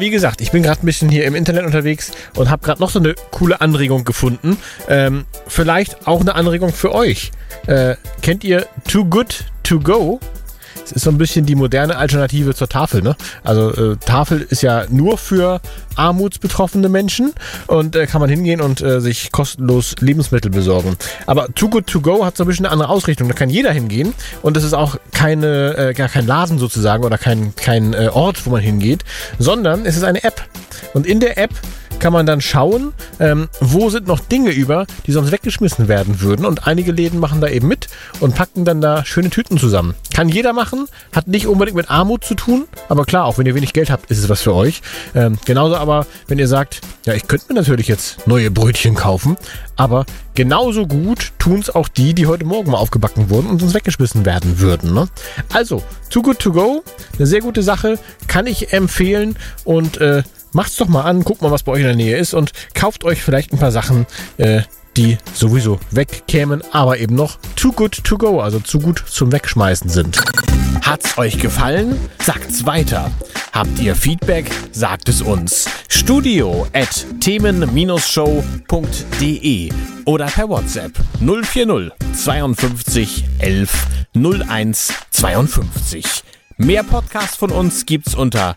wie gesagt, ich bin gerade ein bisschen hier im Internet unterwegs und habe gerade noch so eine coole Anregung gefunden. Ähm, vielleicht auch eine Anregung für euch. Äh, kennt ihr Too Good To Go? Es ist so ein bisschen die moderne Alternative zur Tafel. Ne? Also äh, Tafel ist ja nur für armutsbetroffene Menschen und äh, kann man hingehen und äh, sich kostenlos Lebensmittel besorgen. Aber Too Good To Go hat so ein bisschen eine andere Ausrichtung. Da kann jeder hingehen und es ist auch keine, äh, gar kein Laden sozusagen oder kein, kein äh, Ort, wo man hingeht, sondern es ist eine App. Und in der App kann man dann schauen, ähm, wo sind noch Dinge über, die sonst weggeschmissen werden würden. Und einige Läden machen da eben mit und packen dann da schöne Tüten zusammen. Kann jeder machen, hat nicht unbedingt mit Armut zu tun, aber klar, auch wenn ihr wenig Geld habt, ist es was für euch. Ähm, genauso aber, wenn ihr sagt, ja, ich könnte mir natürlich jetzt neue Brötchen kaufen, aber genauso gut tun es auch die, die heute Morgen mal aufgebacken wurden und sonst weggeschmissen werden würden. Ne? Also, Too Good To Go, eine sehr gute Sache, kann ich empfehlen und äh, macht's doch mal an, guckt mal, was bei euch in der Nähe ist und kauft euch vielleicht ein paar Sachen, äh, die sowieso wegkämen, aber eben noch too good to go, also zu gut zum Wegschmeißen sind. Hat's euch gefallen? Sagt's weiter. Habt ihr Feedback? Sagt es uns. Studio at themen-show.de oder per WhatsApp 040 52 11 01 52. Mehr Podcasts von uns gibt's unter